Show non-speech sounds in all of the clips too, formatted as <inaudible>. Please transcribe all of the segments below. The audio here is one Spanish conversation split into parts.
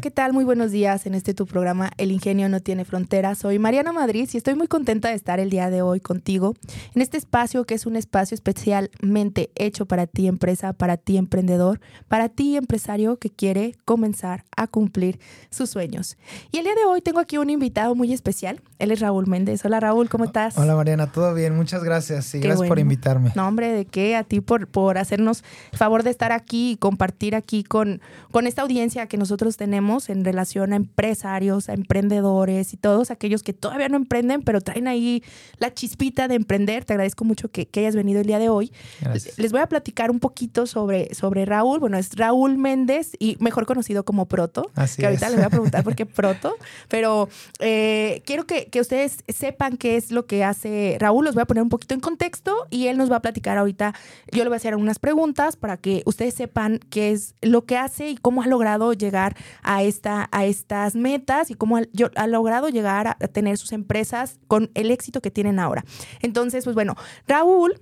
¿Qué tal? Muy buenos días en este tu programa El Ingenio no tiene fronteras. Soy Mariana Madrid y estoy muy contenta de estar el día de hoy contigo en este espacio que es un espacio especialmente hecho para ti empresa, para ti emprendedor, para ti empresario que quiere comenzar a cumplir sus sueños. Y el día de hoy tengo aquí un invitado muy especial. Él es Raúl Méndez. Hola Raúl, ¿cómo estás? Hola Mariana, todo bien, muchas gracias y gracias por invitarme. No, hombre, ¿de qué? A ti por, por hacernos el favor de estar aquí y compartir aquí con, con esta audiencia que nosotros tenemos tenemos en relación a empresarios, a emprendedores y todos aquellos que todavía no emprenden, pero traen ahí la chispita de emprender. Te agradezco mucho que, hayas venido el día de hoy. Les voy a platicar un poquito sobre, sobre Raúl. Bueno, es Raúl Méndez y mejor conocido como Proto. Así que ahorita les voy a preguntar por <laughs> qué Proto, pero eh, quiero que, que ustedes sepan qué es lo que hace Raúl. Los voy a poner un poquito en contexto y él nos va a platicar ahorita. Yo le voy a hacer algunas preguntas para que ustedes sepan qué es lo que hace y cómo ha logrado llegar a, esta, a estas metas y cómo ha, ha logrado llegar a, tener sus empresas con el éxito que tienen ahora. Entonces, pues bueno, Raúl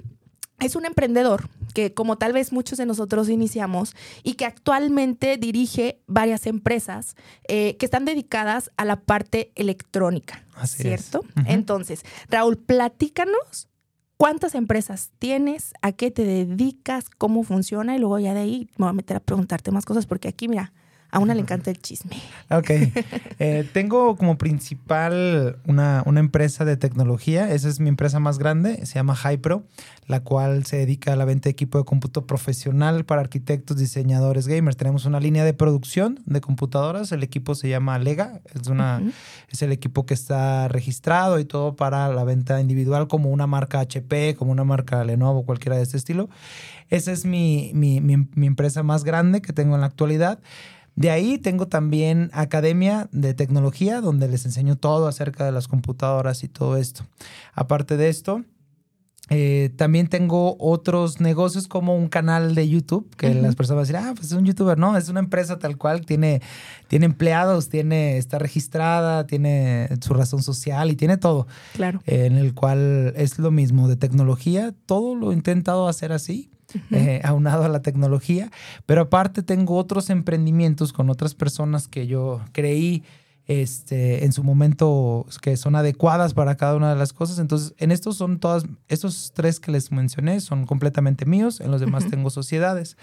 es un emprendedor que como tal vez muchos de nosotros iniciamos y que actualmente dirige varias empresas eh, que están dedicadas a la parte electrónica, ¿cierto? Entonces, Raúl, platícanos cuántas empresas tienes, a qué te dedicas, cómo funciona y luego ya de ahí me voy a meter a preguntarte más cosas porque aquí, mira, a una le encanta el chisme. Ok. <laughs> Eh, tengo como principal una, empresa de tecnología. Esa es mi empresa más grande. Se llama Hypro, la cual se dedica a la venta de equipo de cómputo profesional para arquitectos, diseñadores, gamers. Tenemos una línea de producción de computadoras. El equipo se llama Lega. Es, una, es el equipo que está registrado y todo para la venta individual como una marca HP, como una marca Lenovo, cualquiera de este estilo. Esa es mi, mi empresa más grande que tengo en la actualidad. De ahí tengo también Academia de Tecnología, donde les enseño todo acerca de las computadoras y todo esto. Aparte de esto, eh, también tengo otros negocios como un canal de YouTube que las personas van a decir, ah, pues es un youtuber. No, es una empresa tal cual, tiene, tiene empleados, tiene, está registrada, tiene su razón social y tiene todo. Claro. en el cual es lo mismo de tecnología. Todo lo he intentado hacer así. Eh, aunado a la tecnología, pero aparte tengo otros emprendimientos con otras personas que yo creí este, en su momento que son adecuadas para cada una de las cosas. Entonces, en estos son todas, estos tres que les mencioné son completamente míos, en los demás tengo sociedades.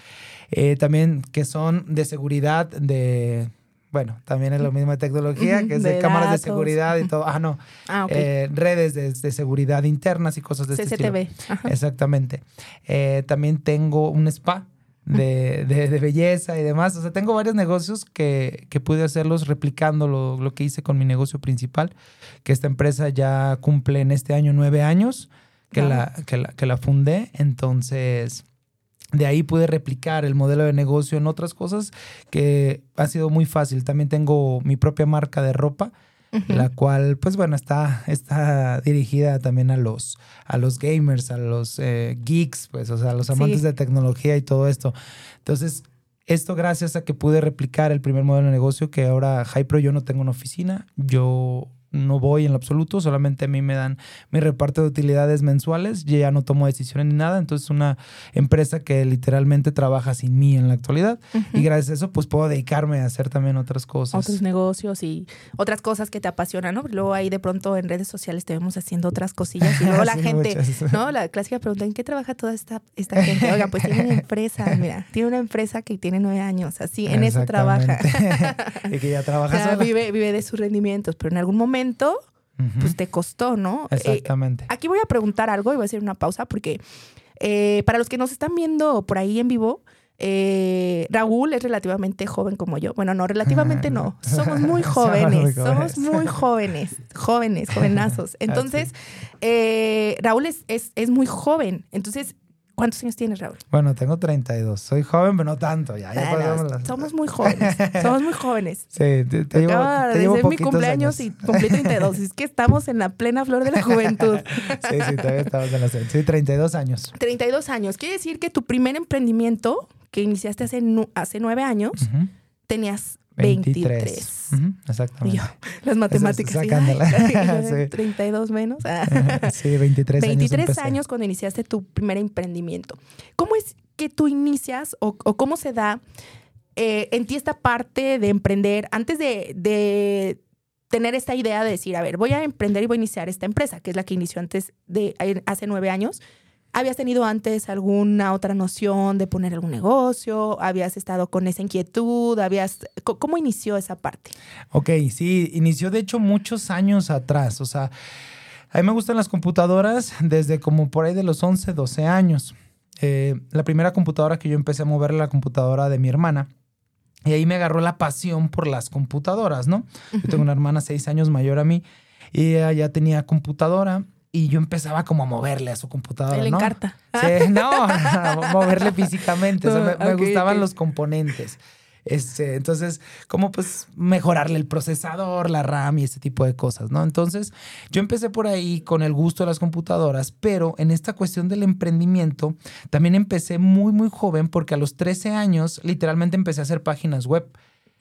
Eh, también que son de seguridad, de bueno, también es lo mismo de tecnología, que es de, cámaras de seguridad y todo. Ah, no. <laughs> Ah, eh, redes de, seguridad internas y cosas de este estilo. Exactamente. Eh, también tengo un spa <laughs> de, belleza y demás. O sea, tengo varios negocios que, pude hacerlos replicando lo, que hice con mi negocio principal, que esta empresa ya cumple en este año nueve años que, la, que, la, que la fundé. Entonces de ahí pude replicar el modelo de negocio en otras cosas que ha sido muy fácil. También tengo mi propia marca de ropa, la cual, pues bueno, está, está dirigida también a los, a los gamers, a los eh, geeks, pues, o sea, a los amantes de tecnología y todo esto. Entonces, esto gracias a que pude replicar el primer modelo de negocio, que ahora Hypro yo no tengo una oficina, yo no voy en lo absoluto, solamente a mí me dan mi reparto de utilidades mensuales, yo ya no tomo decisiones ni nada, entonces es una empresa que literalmente trabaja sin mí en la actualidad y gracias a eso pues puedo dedicarme a hacer también otras cosas. Otros negocios y otras cosas que te apasionan, ¿no? Luego ahí de pronto en redes sociales te vemos haciendo otras cosillas y luego <laughs> la gente, <laughs> ¿no? La clásica pregunta, ¿en qué trabaja toda esta, esta gente? Oiga, pues tiene una <laughs> empresa, mira, tiene una empresa que tiene nueve años, así, en eso trabaja. y que ya trabaja vive, vive de sus rendimientos, pero en algún momento pues te costó, ¿no? Eh, Exactamente. aquí voy a preguntar algo y voy a hacer una pausa porque eh, para los que nos están viendo por ahí en vivo, eh, Raúl es relativamente joven como yo. Bueno, no, relativamente no. <laughs> Somos <laughs> muy jóvenes. somos muy jóvenes. Jóvenes, jovenazos. <laughs> Entonces, Raúl es, es, es, muy joven. Entonces, ¿Cuántos años tienes, Raúl? Bueno, tengo 32. Soy joven, pero no tanto. Ya, Somos muy jóvenes. somos muy jóvenes. <laughs> Sí, te, te llevo, te llevo de mi cumpleaños y cumplí 32. es que estamos en la plena flor de la juventud. <laughs> sí, sí, todavía estamos en la Sí, 32 años. 32 años. Quiere decir que tu primer emprendimiento, que iniciaste hace, hace nueve años, tenías 23. exactamente. las matemáticas. sí, 32 <laughs> menos. <laughs> sí, 23 años. 23 años cuando iniciaste tu primer emprendimiento. ¿Cómo es que tú inicias o, cómo se da eh, en ti esta parte de emprender antes de, de, tener esta idea de decir, a ver, voy a emprender y voy a iniciar esta empresa, que es la que inició antes de hace nueve años? ¿Habías tenido antes alguna otra noción de poner algún negocio? ¿Habías estado con esa inquietud? ¿Habías... ¿Cómo inició esa parte? Ok, sí, inició de hecho muchos años atrás. O sea, a mí me gustan las computadoras desde como por ahí de los 11, 12 años. Eh, la primera computadora que yo empecé a mover era la computadora de mi hermana. Y ahí me agarró la pasión por las computadoras, ¿no? Yo tengo una hermana seis años mayor a mí y ella ya tenía computadora y yo empezaba como a moverle a su computadora. Le ¿no? encarta. Sí, no, <laughs> moverle físicamente. me, <laughs> gustaban los componentes. Este, entonces, como pues mejorarle el procesador, la RAM y ese tipo de cosas, ¿no? Entonces, yo empecé por ahí con el gusto de las computadoras, pero en esta cuestión del emprendimiento, también empecé muy, muy joven porque a los 13 años literalmente empecé a hacer páginas web.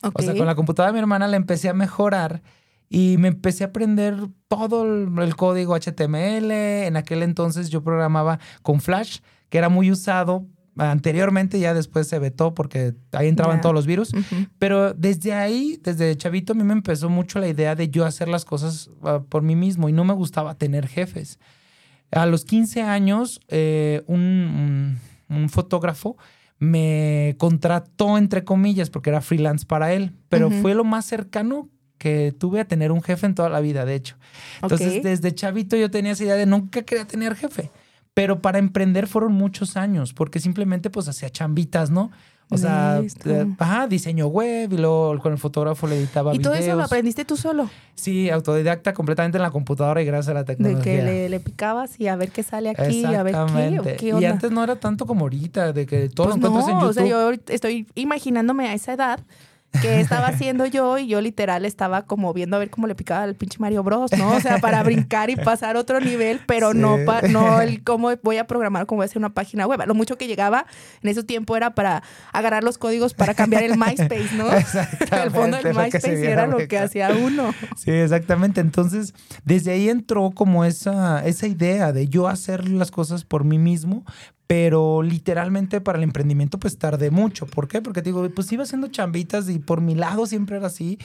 O sea, con la computadora de mi hermana la empecé a mejorar y me empecé a aprender todo el, código HTML. En aquel entonces yo programaba con Flash, que era muy usado anteriormente, ya después se vetó porque ahí entraban todos los virus. Pero desde ahí, desde chavito, a mí me empezó mucho la idea de yo hacer las cosas ah, por mí mismo y no me gustaba tener jefes. A los 15 años, eh, un, fotógrafo me contrató, entre comillas, porque era freelance para él, pero fue lo más cercano que tuve a tener un jefe en toda la vida, de hecho. Entonces, desde chavito yo tenía esa idea de nunca quería tener jefe. Pero para emprender fueron muchos años, porque simplemente pues hacía chambitas, ¿no? O sea, eh, ajá, diseño web y luego con el fotógrafo le editaba ¿Y todo eso lo aprendiste tú solo? Sí, autodidacta completamente en la computadora y gracias a la tecnología. De que le, picabas y a ver qué sale aquí, a ver qué, qué Y antes no era tanto como ahorita, de que todo pues lo encuentras en YouTube. O sea, yo estoy imaginándome a esa edad que <laughs> estaba haciendo yo y yo literal estaba como viendo a ver cómo le picaba al pinche Mario Bros, ¿no? O sea, para brincar y pasar otro nivel, pero no, no el cómo voy a programar, cómo voy a hacer una página web. Lo mucho que llegaba en ese tiempo era para agarrar los códigos para cambiar el MySpace, ¿no? <laughs> El fondo del MySpace era lo que hacía uno. <laughs> Sí, exactamente. Entonces, desde ahí entró como esa, esa idea de yo hacer las cosas por mí mismo, pero literalmente para el emprendimiento pues tardé mucho. ¿Por qué? Porque digo, pues iba haciendo chambitas y por mi lado siempre era así.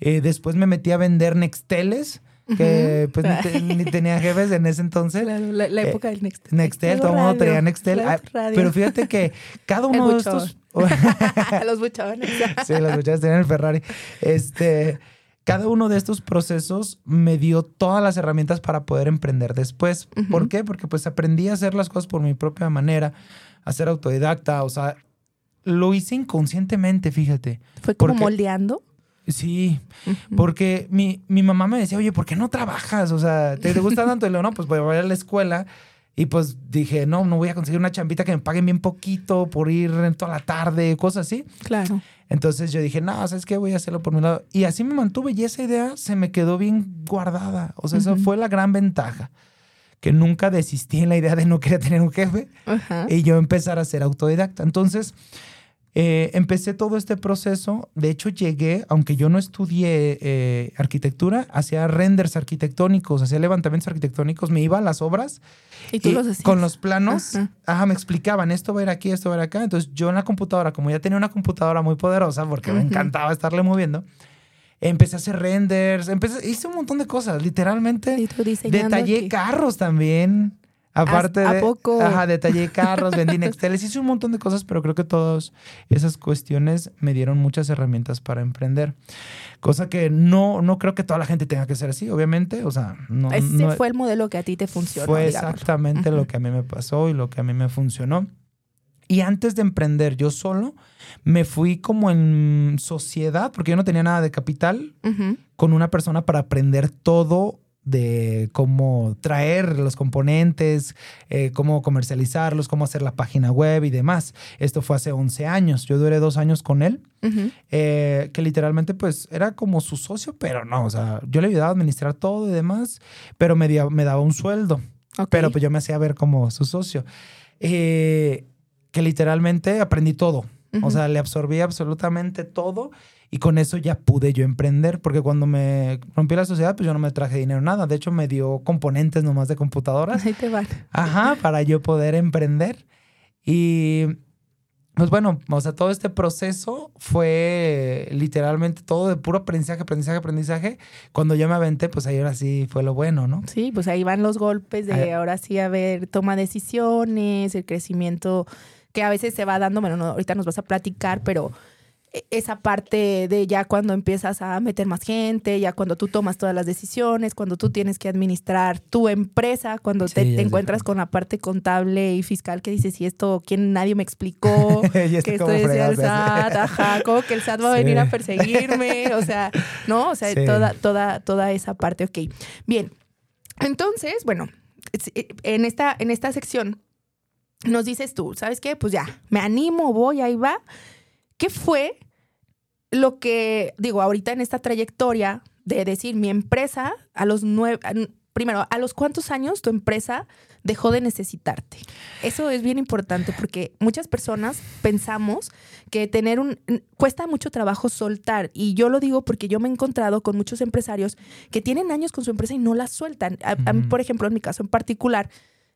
Eh, después me metí a vender Nexteles que pues <laughs> ni, tenía jefes en ese entonces. La, la, época del Nextel. Nextel, todo el mundo tenía Nextel. Ah, pero fíjate que cada <laughs> uno de estos... <laughs> los buchones. sí, los buchones tenían el Ferrari. Este cada uno de estos procesos me dio todas las herramientas para poder emprender después. ¿Por qué? Porque pues aprendí a hacer las cosas por mi propia manera, a ser autodidacta, o sea, lo hice inconscientemente, fíjate. ¿Fue como moldeando? Sí, porque mi, mi, mamá me decía, oye, ¿por qué no trabajas? O sea, ¿te, gusta tanto? Y le digo, no, pues voy a ir a la escuela. Y pues dije, no, no voy a conseguir una chambita que me paguen bien poquito por ir toda la tarde, cosas así. Claro. Entonces yo dije, no, ¿sabes qué? Voy a hacerlo por mi lado. Y así me mantuve y esa idea se me quedó bien guardada. O sea, esa fue la gran ventaja. Que nunca desistí en la idea de no querer tener un jefe y yo empezar a ser autodidacta. Entonces, eh, empecé todo este proceso. De hecho, llegué, aunque yo no estudié eh, arquitectura, hacía renders arquitectónicos, hacía levantamientos arquitectónicos, me iba a las obras y, tú los hacías? con los planos, ajá. me explicaban esto va a ir aquí, esto va a ir acá. Entonces, yo en la computadora, como ya tenía una computadora muy poderosa, porque me encantaba estarle moviendo, empecé a hacer renders, empecé, hice un montón de cosas, literalmente. Detallé carros también. Aparte de, poco? Ajá, detallé carros, vendí Nexteles, hice un montón de cosas, pero creo que todas esas cuestiones me dieron muchas herramientas para emprender. Cosa que no, no creo que toda la gente tenga que ser así, obviamente. O sea, no. Ese fue el modelo que a ti te funcionó. Fue exactamente lo que a mí me pasó y lo que a mí me funcionó. Y antes de emprender yo solo, me fui como en sociedad, porque yo no tenía nada de capital, con una persona para aprender todo de cómo traer los componentes, eh, cómo comercializarlos, cómo hacer la página web y demás. Esto fue hace 11 años. Yo duré dos años con él, eh, que literalmente pues era como su socio, pero no, o sea, yo le ayudaba a administrar todo y demás, pero me, me daba un sueldo. Pero pues yo me hacía ver como su socio. Eh, que literalmente aprendí todo. O sea, le absorbí absolutamente todo y con eso ya pude yo emprender, porque cuando me rompí la sociedad, pues yo no me traje dinero, nada. De hecho, me dio componentes nomás de computadoras. Ahí te van. Ajá, para yo poder emprender. Y pues bueno, o sea, todo este proceso fue literalmente todo de puro aprendizaje, aprendizaje, aprendizaje. Cuando yo me aventé, pues ahí ahora sí fue lo bueno, ¿no? Sí, pues ahí van los golpes de ahora sí a ver, toma decisiones, el crecimiento que a veces se va dando, bueno, no, ahorita nos vas a platicar, pero esa parte de ya cuando empiezas a meter más gente, ya cuando tú tomas todas las decisiones, cuando tú tienes que administrar tu empresa, cuando te, encuentras con la parte contable y fiscal que dices, y esto, ¿quién nadie me explicó? <laughs> que esto es el SAT, ajá, como que el SAT va a venir a perseguirme, o sea, ¿no? O sea, toda, toda, toda esa parte, ok. Bien, entonces, bueno, eh, en esta, en esta sección nos dices tú, ¿sabes qué? Pues ya, me animo, voy, ahí va ¿Qué fue lo que, digo, ahorita en esta trayectoria de decir mi empresa a los nueve, primero, ¿a los cuántos años tu empresa dejó de necesitarte? Eso es bien importante porque muchas personas pensamos que tener un, cuesta mucho trabajo soltar. Y yo lo digo porque yo me he encontrado con muchos empresarios que tienen años con su empresa y no la sueltan. a mí, por ejemplo, en mi caso en particular,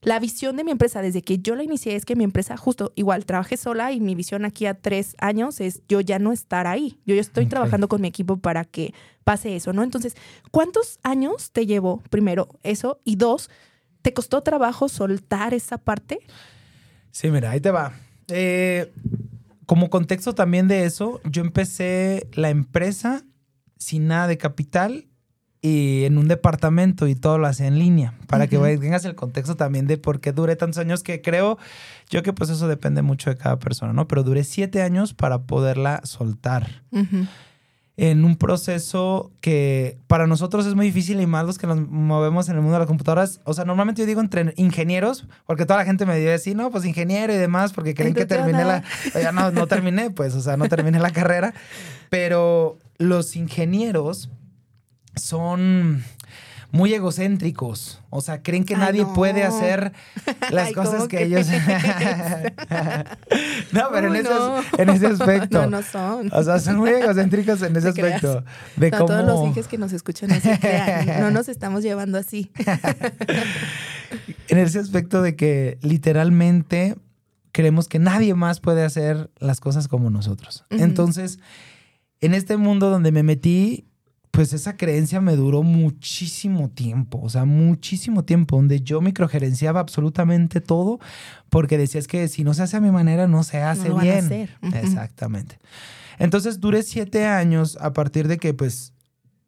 la visión de mi empresa desde que yo la inicié es que mi empresa, justo igual, trabajé sola y mi visión aquí a tres años es yo ya no estar ahí. Yo ya estoy trabajando con mi equipo para que pase eso, ¿no? Entonces, ¿cuántos años te llevó primero eso? Y dos, ¿te costó trabajo soltar esa parte? Sí, mira, ahí te va. Eh, como contexto también de eso, yo empecé la empresa sin nada de capital y en un departamento y todo lo hace en línea, para que tengas el contexto también de por qué duré tantos años, que creo yo que pues eso depende mucho de cada persona, ¿no? Pero duré siete años para poderla soltar. En un proceso que para nosotros es muy difícil y más los que nos movemos en el mundo de las computadoras. O sea, normalmente yo digo entre ingenieros, porque toda la gente me dice, sí, no, pues ingeniero y demás, porque creen que terminé la. Ya no, no terminé, pues, o sea, no terminé la <laughs> carrera. Pero los ingenieros son muy egocéntricos. O sea, creen que nadie puede hacer <laughs> las cosas que, ellos. <laughs> <laughs> no, pero en, Ese, aspecto. No, no son. O sea, son muy egocéntricos en ese aspecto. De cómo... Todos los hijos que nos escuchan se crean. No nos estamos llevando así. en ese aspecto de que literalmente creemos que nadie más puede hacer las cosas como nosotros. Entonces, en este mundo donde me metí, pues esa creencia me duró muchísimo tiempo, o sea, muchísimo tiempo, donde yo microgerenciaba absolutamente todo, porque decías que si no se hace a mi manera, no se hace bien. Exactamente. Entonces duré siete años a partir de que, pues,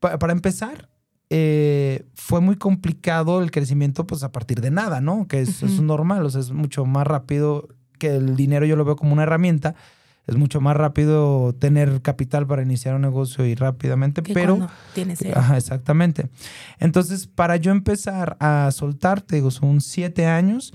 para empezar, eh, fue muy complicado el crecimiento, pues, a partir de nada, ¿no? Que es, es normal, o sea, es mucho más rápido que el dinero, yo lo veo como una herramienta es mucho más rápido tener capital para iniciar un negocio y rápidamente, pero... Tienes Ajá, exactamente. Entonces, para yo empezar a soltar, te digo, son siete años.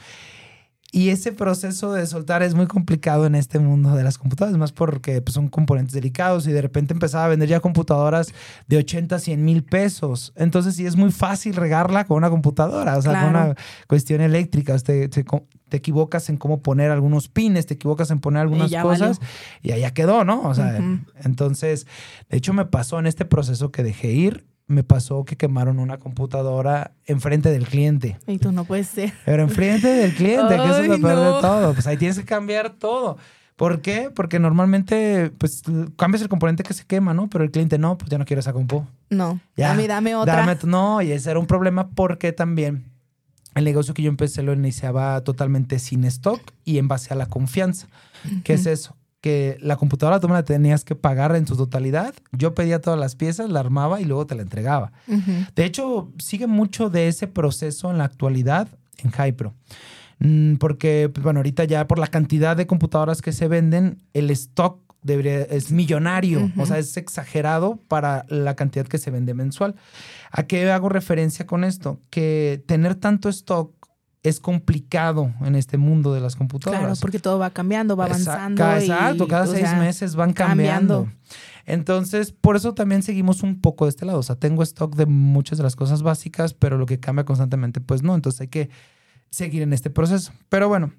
Y ese proceso de soltar es muy complicado en este mundo de las computadoras, más porque pues, son componentes delicados y de repente empezaba a vender ya computadoras de 80, 100 mil pesos. Entonces sí es muy fácil regarla con una computadora, o sea, con una cuestión eléctrica. Te, te, equivocas en cómo poner algunos pines, te equivocas en poner algunas cosas y allá quedó, ¿no? O sea, entonces, de hecho me pasó en este proceso que dejé ir me pasó que quemaron una computadora enfrente del cliente. Y tú no puedes ser. Pero enfrente del cliente, que eso es lo peor de todo. Pues ahí tienes que cambiar todo. ¿Por qué? Porque normalmente, pues, cambias el componente que se quema, ¿no? Pero el cliente no, pues ya no quiero esa compu. No. Ya. A mí dame otra. Dame, no, y ese era un problema porque también el negocio que yo empecé lo iniciaba totalmente sin stock y en base a la confianza. ¿Qué es eso? Que la computadora tú me la tenías que pagar en su totalidad. Yo pedía todas las piezas, la armaba y luego te la entregaba. De hecho, sigue mucho de ese proceso en la actualidad en Hypro. Mm, porque, pues, bueno, ahorita ya por la cantidad de computadoras que se venden, el stock debería, es millonario, o sea, es exagerado para la cantidad que se vende mensual. ¿A qué hago referencia con esto? Que tener tanto stock es complicado en este mundo de las computadoras. Claro, porque todo va cambiando, va avanzando. Exacto, cada seis meses van cambiando. Entonces, por eso también seguimos un poco de este lado. O sea, tengo stock de muchas de las cosas básicas, pero lo que cambia constantemente, pues no. Entonces hay que seguir en este proceso. Pero bueno,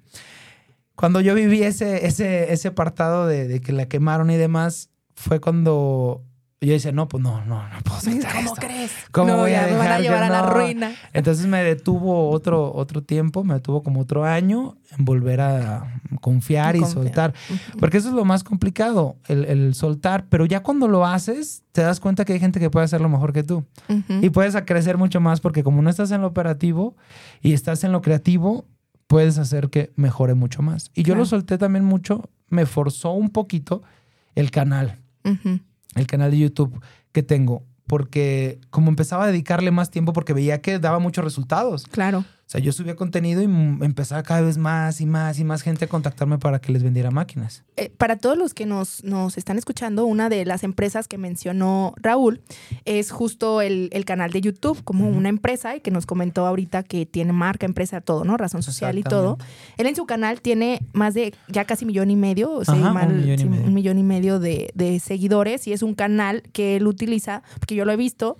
cuando yo viví ese, ese, ese apartado de, de que la quemaron y demás, fue cuando yo decía, no, pues no, no, no puedo ¿Cómo crees? ¿Cómo voy a dejar me van a llevar a la ruina. Entonces me detuvo otro, otro tiempo, me detuvo como otro año en volver a confiar y soltar. Porque eso es lo más complicado, el, soltar. Pero ya cuando lo haces, te das cuenta que hay gente que puede hacerlo mejor que tú. Y puedes crecer mucho más porque como no estás en lo operativo y estás en lo creativo, puedes hacer que mejore mucho más. Y yo lo solté también mucho, me forzó un poquito el canal el canal de YouTube que tengo, porque como empezaba a dedicarle más tiempo porque veía que daba muchos resultados. Claro. O sea, yo subía contenido y empezaba cada vez más y más y más gente a contactarme para que les vendiera máquinas. Eh, para todos los que nos, nos, están escuchando, una de las empresas que mencionó Raúl es justo el, canal de YouTube, como una empresa y que nos comentó ahorita que tiene marca, empresa, todo, ¿no? Razón social y todo. Él en su canal tiene más de ya casi millón y medio, o sea, un, millón y medio, de, de seguidores y es un canal que él utiliza, porque yo lo he visto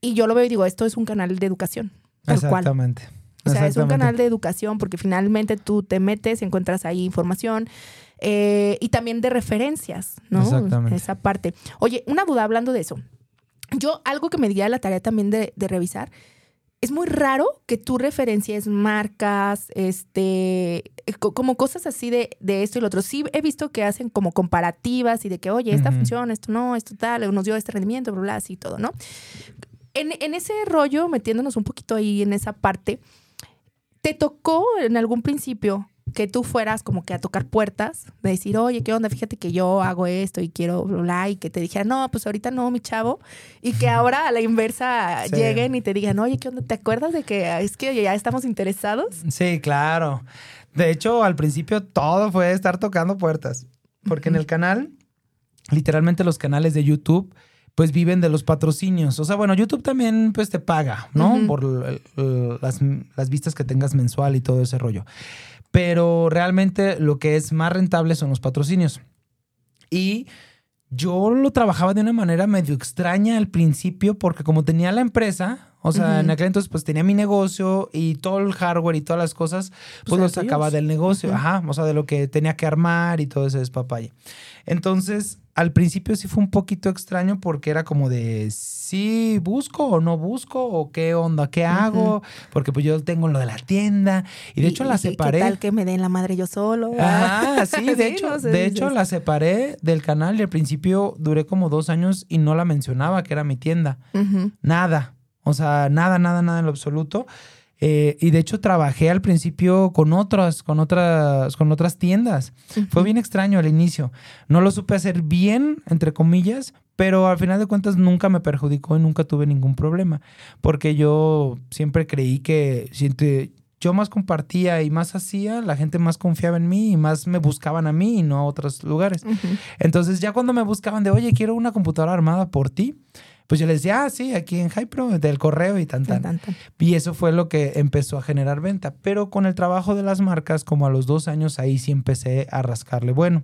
y yo lo veo y digo, esto es un canal de educación. Exactamente. O sea, es un canal de educación porque finalmente tú te metes, encuentras ahí información eh, y también de referencias, ¿no? Exactamente. Esa parte. Oye, una duda hablando de eso. Yo, algo que me di a la tarea también de, revisar, es muy raro que tú referencies marcas, este, como cosas así de, de, esto y lo otro. Sí he visto que hacen como comparativas y de que, oye, esta función, esto no, esto tal, nos dio este rendimiento, bla, bla, así todo, ¿no? En, en ese rollo, metiéndonos un poquito ahí en esa parte, ¿Te tocó en algún principio que tú fueras como que a tocar puertas, de decir, oye, ¿qué onda? Fíjate que yo hago esto y quiero bla, y que te dijeran, no, pues ahorita no, mi chavo, y que ahora a la inversa lleguen y te digan, oye, ¿qué onda? ¿Te acuerdas de que es que ya estamos interesados? Sí, claro. De hecho, al principio todo fue estar tocando puertas, porque en el canal, literalmente los canales de YouTube, pues viven de los patrocinios. O sea, bueno, YouTube también pues te paga, ¿no? Por las, las, vistas que tengas mensual y todo ese rollo. Pero realmente lo que es más rentable son los patrocinios. Y yo lo trabajaba de una manera medio extraña al principio porque como tenía la empresa, o sea, en aquel entonces pues tenía mi negocio y todo el hardware y todas las cosas, pues, lo sacaba del negocio, ajá, o sea, de lo que tenía que armar y todo ese despapalle. Entonces, al principio sí fue un poquito extraño porque era como de sí busco o no busco o qué onda, qué hago, porque pues yo tengo lo de la tienda y de hecho la separé. ¿Qué tal que me den la madre yo solo? Ah, <laughs> sí, de hecho, de hecho la separé del canal y al principio duré como dos años y no la mencionaba que era mi tienda. Nada, o sea, nada, nada, nada en lo absoluto. Eh, y de hecho trabajé al principio con otras, con otras, con otras tiendas. Fue bien extraño al inicio. No lo supe hacer bien, entre comillas, pero al final de cuentas nunca me perjudicó y nunca tuve ningún problema. Porque yo siempre creí que si yo más compartía y más hacía, la gente más confiaba en mí y más me buscaban a mí y no a otros lugares. Entonces ya cuando me buscaban de, oye, quiero una computadora armada por ti, pues yo les decía, ah, sí, aquí en Hypro, del correo y tan, tan. Y eso fue lo que empezó a generar venta. Pero con el trabajo de las marcas, como a los dos años, ahí sí empecé a rascarle bueno.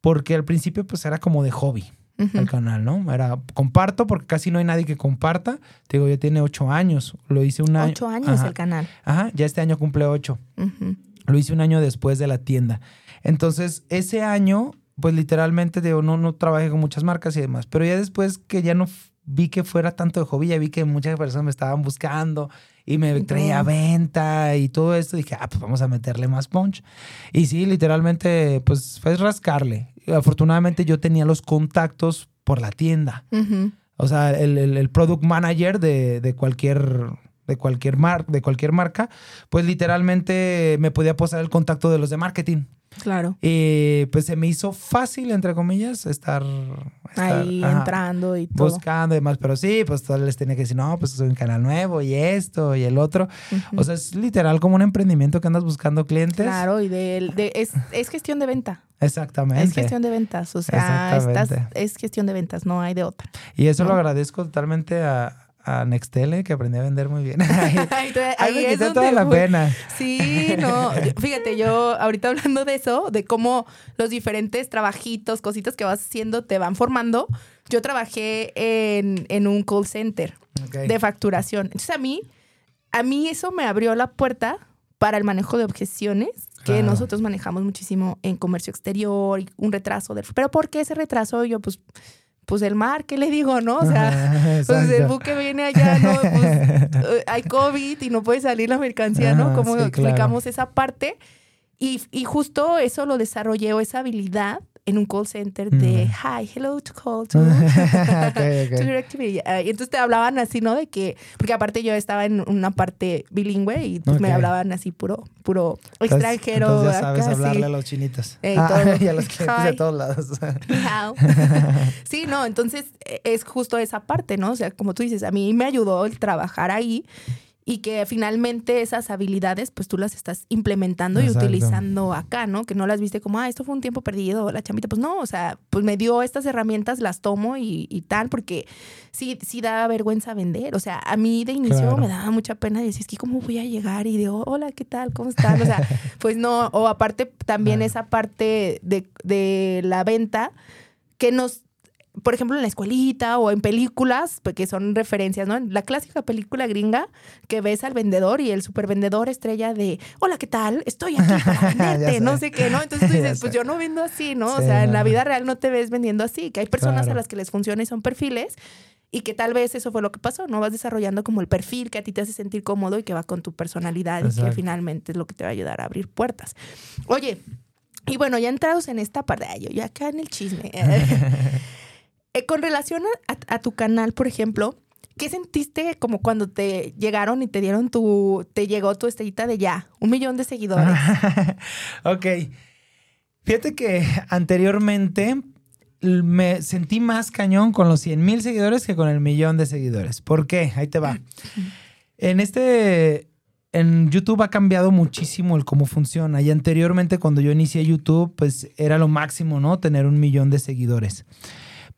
Porque al principio, pues era como de hobby. el canal, ¿no? Era comparto porque casi no hay nadie que comparta. Te digo, ya tiene ocho años. Lo hice un año. Ocho años el canal. Ajá, ya este año cumple ocho. Lo hice un año después de la tienda. Entonces, ese año, pues literalmente, digo, no, no trabajé con muchas marcas y demás. Pero ya después que ya no vi que fuera tanto de hobby, ya vi que muchas personas me estaban buscando y me traía venta y todo esto. Dije, ah, pues vamos a meterle más punch. Y sí, literalmente, pues fue rascarle. Afortunadamente yo tenía los contactos por la tienda. O sea, el, el, product manager de, de cualquier de cualquier, mar, de cualquier marca, pues literalmente me podía pasar el contacto de los de marketing. Claro. Y pues se me hizo fácil, entre comillas, estar, ahí entrando y todo. Buscando y demás, pero sí, pues todos les tenía que decir, no, pues soy un canal nuevo y esto y el otro. O sea, es literal como un emprendimiento que andas buscando clientes. Claro, y de, de es, es, gestión de venta. Exactamente. Es gestión de ventas, o sea, estás, es gestión de ventas, no hay de otra. Y eso lo agradezco totalmente a a Nextele, que aprendí a vender muy bien. <laughs> <laughs> ahí, me quité toda la pena. Sí, no. Fíjate, yo ahorita hablando de eso, de cómo los diferentes trabajitos, cositas que vas haciendo te van formando. Yo trabajé en, un call center de facturación. Entonces a mí, a mí eso me abrió la puerta para el manejo de objeciones que nosotros manejamos muchísimo en comercio exterior, un retraso del... Pero ¿por qué ese retraso? Yo pues pues el mar, ¿qué le digo, no? O sea, <laughs> pues el buque viene allá, ¿no? Pues <laughs> eh, hay COVID y no puede salir la mercancía, ¿no? Como explicamos esa parte. Y, y, justo eso lo desarrollé, o esa habilidad, en un call center de hi, hello to call <laughs> to, <laughs> Y entonces te hablaban así, ¿no? De que, porque aparte yo estaba en una parte bilingüe y pues me hablaban así puro, puro extranjero. Entonces ya sabes hablarle a los chinitos. Ah, <laughs> y a los clientes de todos lados. sí, no, entonces e, es justo esa parte, ¿no? O sea, como tú dices, a mí me ayudó el trabajar ahí y que finalmente esas habilidades pues tú las estás implementando y utilizando acá, ¿no? Que no las viste como, ah, esto fue un tiempo perdido, la chambita, pues no, o sea, pues me dio estas herramientas, las tomo y, tal, porque sí, sí da vergüenza vender, o sea, a mí de inicio me daba mucha pena decir, es que cómo voy a llegar y digo, hola, ¿qué tal? ¿Cómo están? O sea, <laughs> pues no, o aparte también esa parte de, de la venta que nos por ejemplo, en la escuelita o en películas, porque pues, son referencias, ¿no? La clásica película gringa que ves al vendedor y el supervendedor estrella de, hola, ¿qué tal? Estoy aquí <laughs> para venderte, no sé qué, ¿no? Entonces tú <laughs> dices, pues yo no vendo así, ¿no? o sea, en la vida real no te ves vendiendo así, que hay personas a las que les funciona y son perfiles y que tal vez eso fue lo que pasó, ¿no? Vas desarrollando como el perfil que a ti te hace sentir cómodo y que va con tu personalidad y que finalmente es lo que te va a ayudar a abrir puertas. Oye, y bueno, ya entrados en esta parte, yo ya acá en el chisme. <laughs> Eh, con relación a, tu canal, por ejemplo, ¿qué sentiste como cuando te llegaron y te dieron tu, te llegó tu estrellita de ya, un millón de seguidores? <laughs> ok. Fíjate que anteriormente me sentí más cañón con los 100 mil seguidores que con el millón de seguidores. ¿Por qué? Ahí te va. En este, en YouTube ha cambiado muchísimo el cómo funciona. Y anteriormente cuando yo inicié YouTube, pues era lo máximo, ¿no? Tener un millón de seguidores.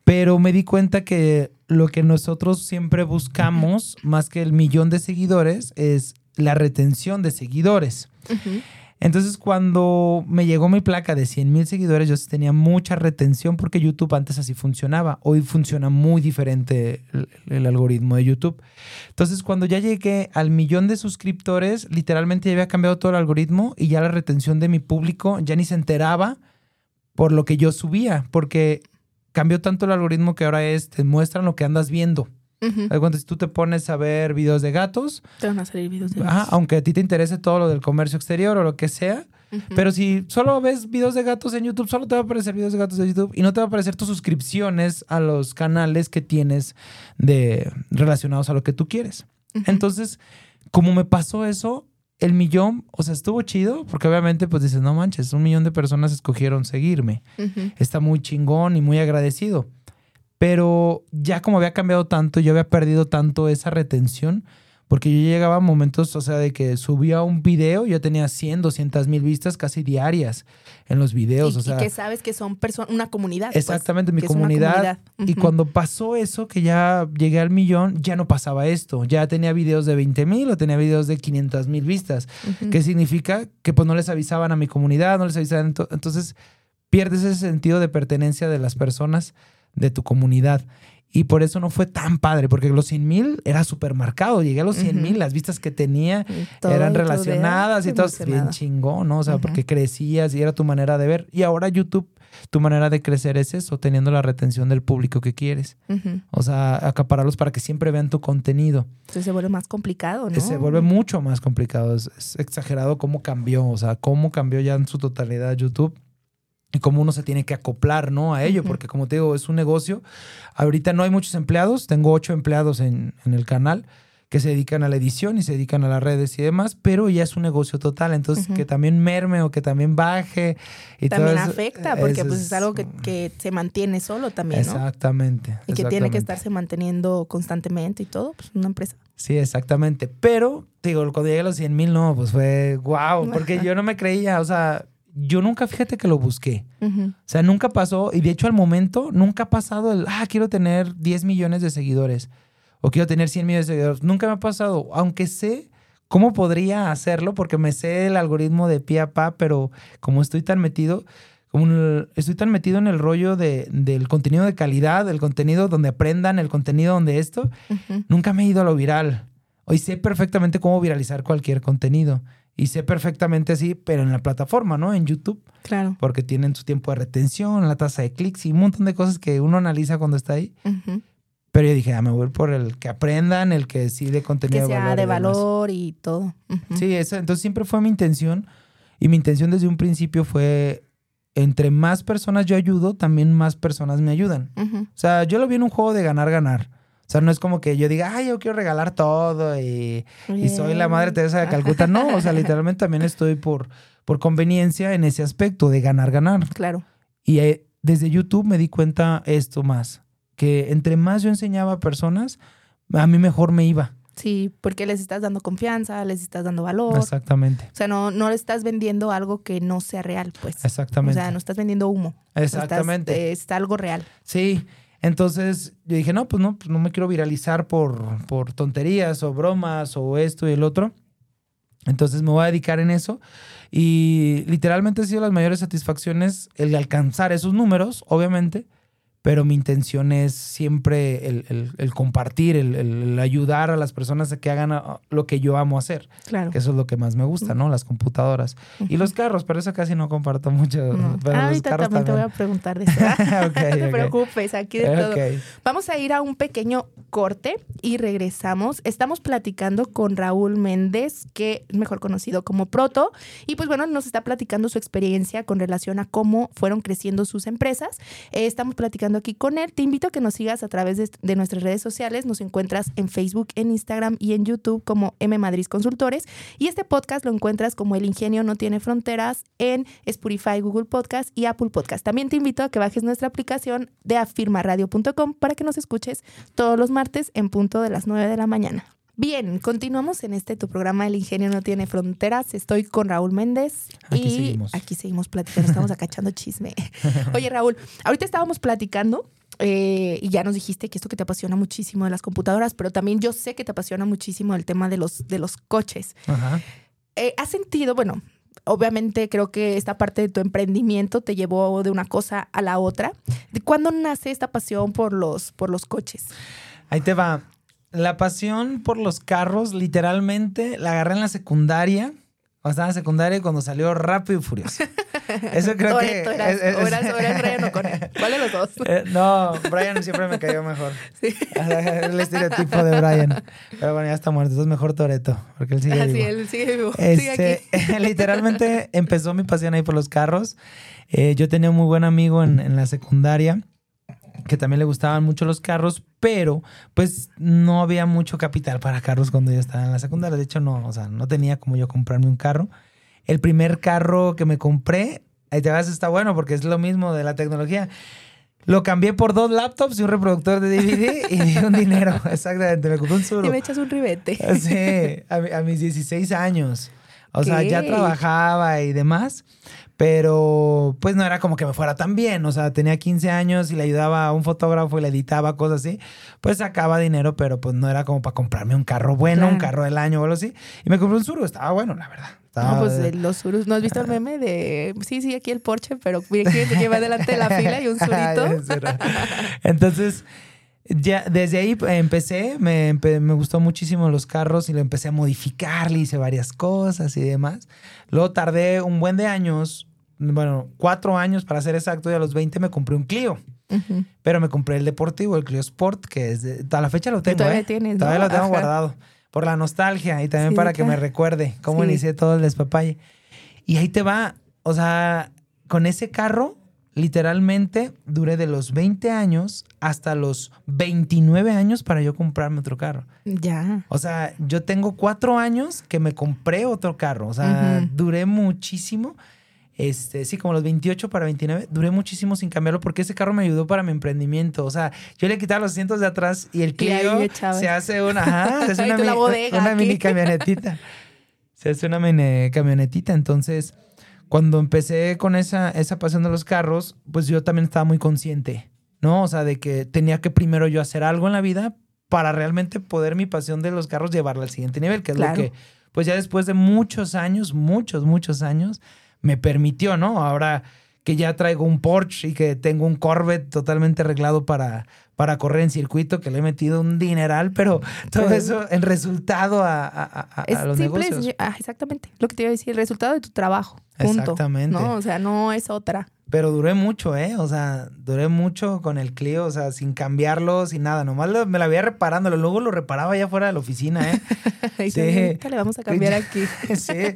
Pero me di cuenta que lo que nosotros siempre buscamos, más que el millón de seguidores, es la retención de seguidores. Entonces, cuando me llegó mi placa de 100 mil seguidores, yo tenía mucha retención porque YouTube antes así funcionaba. Hoy funciona muy diferente el, algoritmo de YouTube. Entonces, cuando ya llegué al millón de suscriptores, literalmente ya había cambiado todo el algoritmo y ya la retención de mi público ya ni se enteraba por lo que yo subía, porque cambió tanto el algoritmo que ahora es, te muestran lo que andas viendo. Uh si tú te pones a ver videos de gatos, te van a salir videos de gatos. aunque a ti te interese todo lo del comercio exterior o lo que sea, pero si solo ves videos de gatos en YouTube, solo te va a aparecer videos de gatos en YouTube y no te va a aparecer tus suscripciones a los canales que tienes de relacionados a lo que tú quieres. Entonces, como me pasó eso, el millón, o sea, estuvo chido, porque obviamente pues dices, no manches, un millón de personas escogieron seguirme. Está muy chingón y muy agradecido. Pero ya como había cambiado tanto, yo había perdido tanto esa retención, porque yo llegaba a momentos, o sea, de que subía un video, yo tenía 100, 200 mil vistas casi diarias en los videos. Y, o sea, que sabes que son una comunidad. Pues, exactamente, mi comunidad. Y cuando pasó eso, que ya llegué al millón, ya no pasaba esto. Ya tenía videos de 20 mil o tenía videos de 500 mil vistas. ¿Qué significa? Que pues no les avisaban a mi comunidad, no les avisaban. Entonces pierdes ese sentido de pertenencia de las personas de tu comunidad. Y por eso no fue tan padre, porque los 100 mil era súper marcado. Llegué a los 100 mil, las vistas que tenía eran relacionadas y todo. Bien chingón, ¿no? O sea, porque crecías y era tu manera de ver. Y ahora YouTube, tu manera de crecer es eso, teniendo la retención del público que quieres. O sea, acapararlos para que siempre vean tu contenido. Entonces se vuelve más complicado, ¿no? Se vuelve mucho más complicado. es exagerado cómo cambió, o sea, cómo cambió ya en su totalidad YouTube y cómo uno se tiene que acoplar, ¿no? A ello, porque como te digo, es un negocio. Ahorita no hay muchos empleados, tengo ocho empleados en, el canal que se dedican a la edición y se dedican a las redes y demás, pero ya es un negocio total, entonces que también merme o que también baje. Y también afecta, porque pues es algo que, se mantiene solo también, ¿no? Exactamente. Y que tiene que estarse manteniendo constantemente y todo, pues una empresa. Sí, exactamente. Pero, digo, cuando llegué a los 100 mil, no, pues fue wow, porque <laughs> yo no me creía, o sea, yo nunca, fíjate que lo busqué. O sea, nunca pasó, y de hecho al momento nunca ha pasado el, ah, quiero tener 10 millones de seguidores o quiero tener 100 millones de seguidores. Nunca me ha pasado, aunque sé cómo podría hacerlo, porque me sé el algoritmo de pie a pa, pero como estoy tan metido, como estoy tan metido en el rollo de, del contenido de calidad, del contenido donde aprendan, el contenido donde esto, nunca me he ido a lo viral. Hoy sé perfectamente cómo viralizar cualquier contenido. Y sé perfectamente así, pero en la plataforma, ¿no? En YouTube. Claro. Porque tienen su tiempo de retención, la tasa de clics y un montón de cosas que uno analiza cuando está ahí. Pero yo dije, ah, me voy por el que aprendan, el que sí de contenido que sea de valor, y, todo. Sí, eso, entonces siempre fue mi intención. Y mi intención desde un principio fue, entre más personas yo ayudo, también más personas me ayudan. O sea, yo lo vi en un juego de ganar, ganar. O sea, no es como que yo diga, ay, yo quiero regalar todo y, soy la madre Teresa de Calcuta. No, o sea, literalmente también estoy por, por conveniencia en ese aspecto de ganar, ganar. Claro. Y eh, desde YouTube me di cuenta esto más que entre más yo enseñaba a personas, a mí mejor me iba. Sí, porque les estás dando confianza, les estás dando valor. Exactamente. O sea, no, no le estás vendiendo algo que no sea real, pues. Exactamente. O sea, no estás vendiendo humo. Exactamente. está algo real. Sí. Entonces yo dije, no, pues no, pues no me quiero viralizar por, por tonterías o bromas o esto y el otro. Entonces me voy a dedicar en eso. Y literalmente ha sido las mayores satisfacciones el alcanzar esos números, obviamente pero mi intención es siempre el, compartir, el, ayudar a las personas a que hagan ah, lo que yo amo hacer. Claro. Que eso es lo que más me gusta, ¿no? Las computadoras. Y los carros, pero eso casi no comparto mucho. ahorita también, te voy a preguntar de eso. <laughs> no te preocupes, aquí de todo. Vamos a ir a un pequeño corte y regresamos. Estamos platicando con Raúl Méndez, que es mejor conocido como Proto, y pues bueno, nos está platicando su experiencia con relación a cómo fueron creciendo sus empresas. Eh, estamos platicando aquí con él. Te invito a que nos sigas a través de, nuestras redes sociales. Nos encuentras en Facebook, en Instagram y en YouTube como M Madrid Consultores. Y este podcast lo encuentras como El Ingenio No Tiene Fronteras en Spotify, Google Podcast y Apple Podcast. También te invito a que bajes nuestra aplicación de afirmaradio.com para que nos escuches todos los martes en punto de las 9 de la mañana. Bien, continuamos en este tu programa El Ingenio No Tiene Fronteras. Estoy con Raúl Méndez aquí y seguimos. aquí seguimos platicando, estamos acachando chisme. <laughs> Oye, Raúl, ahorita estábamos platicando eh, y ya nos dijiste que esto que te apasiona muchísimo de las computadoras, pero también yo sé que te apasiona muchísimo el tema de los, de los coches. Ajá. Eh, ¿Has sentido, bueno, obviamente creo que esta parte de tu emprendimiento te llevó de una cosa a la otra. ¿De cuándo nace esta pasión por los, por los coches? Ahí te va. La pasión por los carros, literalmente, la agarré en la secundaria. Cuando estaba en la secundaria cuando salió Rápido y Furioso. Eso creo que... <laughs> Brian o ¿Cuál de los dos? Eh, no, Brian siempre me cayó mejor. Sí. <laughs> El estereotipo de Brian. Pero bueno, ya está muerto. Entonces mejor Toreto, porque él sigue ah, Sí, él sigue vivo. Este, <laughs> literalmente empezó mi pasión ahí por los carros. Eh, yo tenía un muy buen amigo en, en la secundaria que también le gustaban mucho los carros, pero pues no había mucho capital para carros cuando yo estaba en la secundaria. De hecho, no, o sea, no tenía como yo comprarme un carro. El primer carro que me compré, ahí te vas, está bueno porque es lo mismo de la tecnología. Lo cambié por dos laptops y un reproductor de DVD y un dinero. <laughs> Exactamente, me compré un suro. Y me echas un ribete. Sí, a, mis 16 años. O sea, ya trabajaba y demás pero pues no era como que me fuera tan bien, o sea, tenía 15 años y le ayudaba a un fotógrafo y le editaba cosas así, pues sacaba dinero, pero pues no era como para comprarme un carro bueno, un carro del año o algo así. Y me compré un Suru, estaba bueno, la verdad. no, pues los Surus, ¿no has visto el meme de, sí, sí, aquí el Porsche, pero mira que <laughs> lleva delante de la fila y un <laughs> Surito? Entonces, ya desde ahí empecé, me, me, gustó muchísimo los carros y lo empecé a modificar, le hice varias cosas y demás. Luego tardé un buen de años bueno, cuatro años para ser exacto, y a los 20 me compré un Clio. Pero me compré el deportivo, el Clio Sport, que es de, a la fecha lo tengo. Todavía ¿eh? tienes, Todavía lo tengo guardado. Por la nostalgia y también para que me recuerde cómo inicié todo el despapalle. Y ahí te va, o sea, con ese carro, literalmente duré de los 20 años hasta los 29 años para yo comprarme otro carro. Ya. O sea, yo tengo cuatro años que me compré otro carro. O sea, duré muchísimo. Este, sí, como los 28 para 29, duré muchísimo sin cambiarlo porque ese carro me ayudó para mi emprendimiento. O sea, yo le quitaba los asientos de atrás y el Clio se hace una, ajá, <laughs> se hace una, mini camionetita. se hace una mini camionetita. Entonces, cuando empecé con esa, esa pasión de los carros, pues yo también estaba muy consciente, ¿no? O sea, de que tenía que primero yo hacer algo en la vida para realmente poder mi pasión de los carros llevarla al siguiente nivel, que es lo que, pues ya después de muchos años, muchos, muchos años, me permitió, ¿no? Ahora que ya traigo un Porsche y que tengo un Corvette totalmente arreglado para, para correr en circuito, que le he metido un dineral, pero todo eso en resultado a, a, los negocios. Ah, exactamente, lo que te iba a decir, el resultado de tu trabajo. Exactamente. ¿no? O sea, no es otra. Pero duré mucho, ¿eh? O sea, duré mucho con el Clio, o sea, sin cambiarlo, sin nada. Nomás me la había reparándolo. Luego lo reparaba ya fuera de la oficina, ¿eh? <laughs> sí. le vamos a cambiar aquí. <laughs> sí.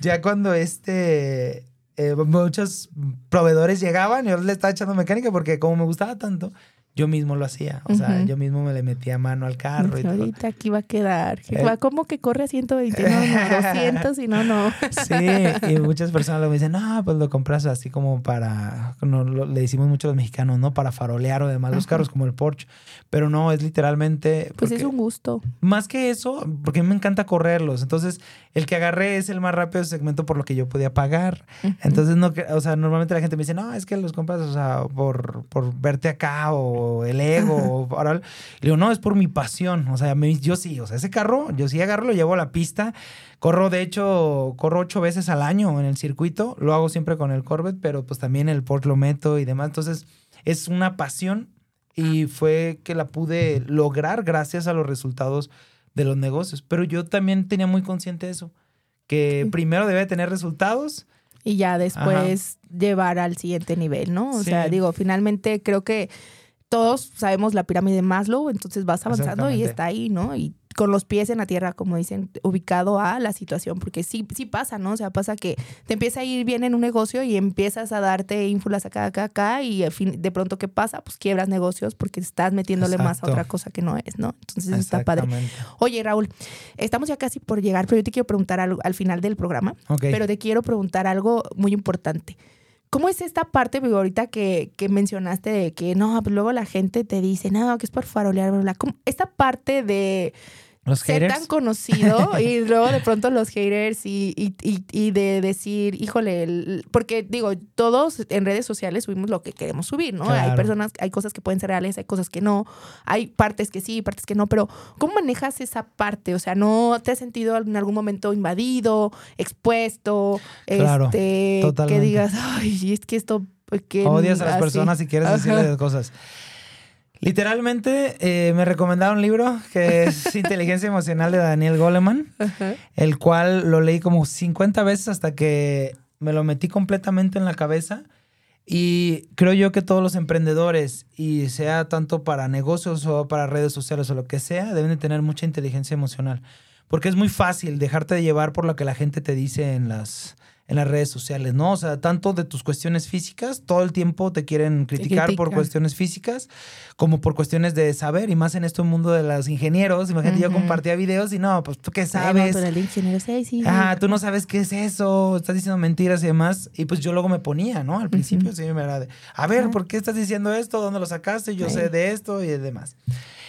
Ya cuando este eh, muchos proveedores llegaban yo le estaba echando mecánica porque como me gustaba tanto, yo mismo lo hacía. O sea, yo mismo me le metía mano al carro. Y ahorita aquí va a quedar. Eh. ¿Cómo que corre a 120? No, no, 200 y no, no. <laughs> sí, y muchas personas me dicen, no, pues lo compras así como para, no, le decimos mucho a los mexicanos, ¿no? Para farolear o demás los carros como el Porsche. Pero no, es literalmente... Pues es un gusto. Más que eso, porque a mí me encanta correrlos. Entonces, el que agarré es el más rápido de segmento por lo que yo podía pagar. Entonces, no, o sea, normalmente la gente me dice, no, es que los compras, o sea, por, por verte acá o el ego. <laughs> O Y digo, no, es por mi pasión. O sea, yo sí, o sea, ese carro, yo sí agarro, lo llevo a la pista. Corro, de hecho, corro ocho veces al año en el circuito. Lo hago siempre con el Corvette, pero pues también el Port lo meto y demás. Entonces, es una pasión y fue que la pude lograr gracias a los resultados de los negocios. Pero yo también tenía muy consciente eso, que primero debe tener resultados. Y ya después llevar al siguiente nivel, ¿no? O sea, digo, finalmente creo que todos sabemos la pirámide de Maslow, entonces vas avanzando y está ahí, ¿no? Y con los pies en la tierra, como dicen, ubicado a la situación, porque sí, sí pasa, ¿no? O sea, pasa que te empieza a ir bien en un negocio y empiezas a darte ínfulas acá, acá, acá, y de pronto, ¿qué pasa? Pues quiebras negocios porque estás metiéndole más a otra cosa que no es, ¿no? Entonces está padre. Oye, Raúl, estamos ya casi por llegar, pero yo te quiero preguntar algo al final del programa, pero te quiero preguntar algo muy importante. ¿Cómo es esta parte, ahorita que, mencionaste de que no, pues luego la gente te dice, no, que es por farolear, bla, esta parte de los ser tan conocido <laughs> y luego de pronto los haters y, y, y, de decir, híjole, porque digo, todos en redes sociales subimos lo que queremos subir, ¿no? Hay personas, hay cosas que pueden ser reales, hay cosas que no, hay partes que sí, partes que no, pero ¿cómo manejas esa parte? O sea, ¿no te has sentido en algún momento invadido, expuesto? Claro, este, que digas, ay, es que esto... Que Odias a las personas y quieres decirle cosas. Literalmente eh, me recomendaron un libro que es <laughs> Inteligencia Emocional de Daniel Goleman, el cual lo leí como 50 veces hasta que me lo metí completamente en la cabeza. Y creo yo que todos los emprendedores, y sea tanto para negocios o para redes sociales o lo que sea, deben de tener mucha inteligencia emocional. Porque es muy fácil dejarte de llevar por lo que la gente te dice en las, en las redes sociales, ¿no? O sea, tanto de tus cuestiones físicas, todo el tiempo te quieren criticar por cuestiones físicas, como por cuestiones de saber, y más en este mundo de los ingenieros. Imagínate, yo compartía videos y no, pues tú qué sabes. el ingeniero, sí, sí. Ah, tú no sabes qué es eso, estás diciendo mentiras y demás. Y pues yo luego me ponía, ¿no? Al principio sí me era de, a ver, ¿por qué estás diciendo esto? ¿Dónde lo sacaste? Yo sé de esto y demás.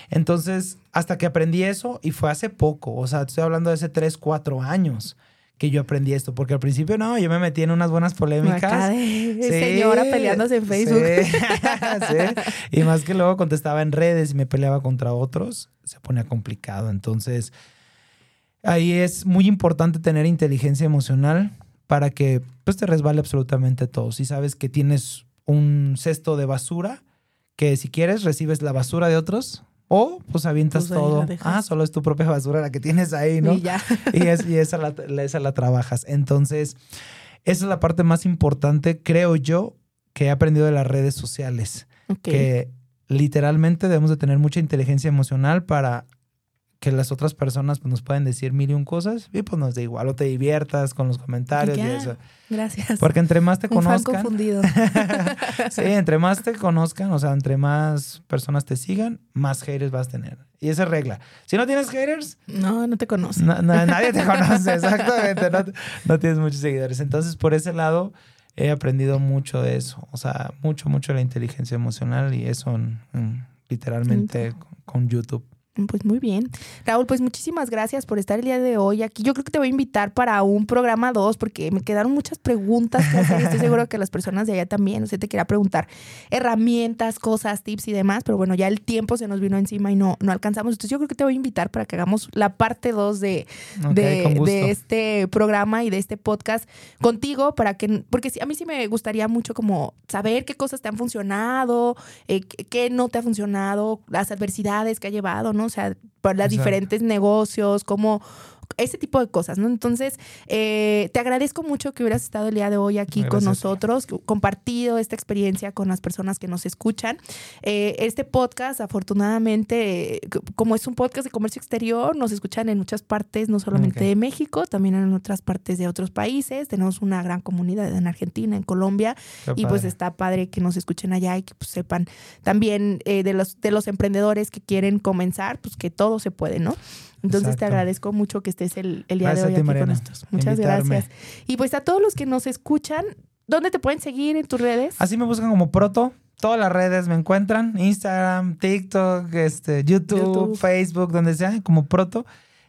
Entonces, hasta que aprendí eso, y fue hace poco, o sea, estoy hablando de hace 3, 4 años que yo aprendí esto, porque al principio no, yo me metí en unas buenas polémicas. sí, señora peleándose en Facebook. <laughs> Sí, Y más que luego contestaba en redes y me peleaba contra otros, se ponía complicado. Entonces, ahí es muy importante tener inteligencia emocional para que pues, te resbale absolutamente todo. Si sabes que tienes un cesto de basura, que si quieres recibes la basura de otros, o pues avientas pues, todo. Ah, solo es tu propia basura la que tienes ahí, ¿no? Y ya. <laughs> y, esa, la, esa la trabajas. Entonces, esa es la parte más importante, creo yo, que he aprendido de las redes sociales. Que literalmente debemos de tener mucha inteligencia emocional para que las otras personas pues, nos pueden decir mil y un cosas y pues nos da igual o te diviertas con los comentarios y, eso. Gracias. Porque entre más te un conozcan. Fan confundido. <laughs> sí, entre más te conozcan, o sea, entre más personas te sigan, más haters vas a tener. Y esa es regla. Si no tienes haters. No, no te conoce. nadie te <laughs> conoce, exactamente. No, no tienes muchos seguidores. Entonces, por ese lado, he aprendido mucho de eso. O sea, mucho, mucho de la inteligencia emocional y eso literalmente con YouTube. Pues muy bien. Raúl, pues muchísimas gracias por estar el día de hoy aquí. Yo creo que te voy a invitar para un programa 2 porque me quedaron muchas preguntas que hacer. Estoy seguro que las personas de allá también. O sea, te quería preguntar herramientas, cosas, tips y demás, pero bueno, ya el tiempo se nos vino encima y no, no alcanzamos. Entonces yo creo que te voy a invitar para que hagamos la parte 2 de, de, este programa y de este podcast contigo para que, porque a mí sí me gustaría mucho como saber qué cosas te han funcionado, eh, qué no te ha funcionado, las adversidades que ha llevado, ¿no? O sea, por los diferentes negocios, cómo, ese tipo de cosas, ¿no? Entonces, eh, te agradezco mucho que hubieras estado el día de hoy aquí con nosotros, compartido esta experiencia con las personas que nos escuchan. Eh, este podcast, afortunadamente, como es un podcast de comercio exterior, nos escuchan en muchas partes, no solamente de México, también en otras partes de otros países. Tenemos una gran comunidad en Argentina, en Colombia, y pues está padre que nos escuchen allá y que pues, sepan también eh, de, los, de los emprendedores que quieren comenzar, pues que todo se puede, ¿no? Entonces te agradezco mucho que estés el, día de hoy aquí con nosotros. Muchas gracias. Y pues a todos los que nos escuchan, ¿dónde te pueden seguir en tus redes? Así me buscan como Proto. Todas las redes me encuentran, Instagram, TikTok, este, YouTube, Facebook, donde sea, como Proto.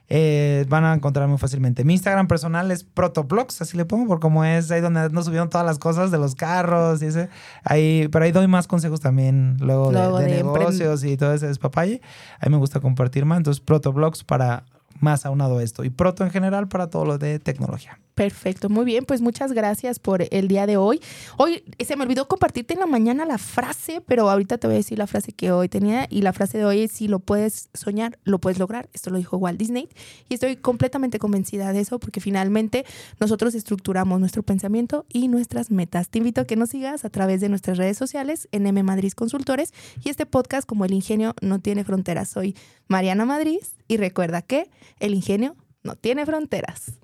Eh, van a encontrar muy fácilmente. Mi Instagram personal es protoblogs, así le pongo, por como es ahí donde nos subieron todas las cosas de los carros y ese. Ahí, pero ahí doy más consejos también luego, de, negocios y todo ese despapalle. Ahí me gusta compartir más. Entonces, protoblogs para más aunado esto. Y proto en general para todo lo de tecnología. Perfecto, muy bien, pues muchas gracias por el día de hoy. Hoy se me olvidó compartirte en la mañana la frase, pero ahorita te voy a decir la frase que hoy tenía y la frase de hoy es si lo puedes soñar, lo puedes lograr. Esto lo dijo Walt Disney y estoy completamente convencida de eso porque finalmente nosotros estructuramos nuestro pensamiento y nuestras metas. Te invito a que nos sigas a través de nuestras redes sociales en M Madrid Consultores y este podcast como El Ingenio no tiene fronteras. Soy Mariana Madrid y recuerda que el ingenio no tiene fronteras.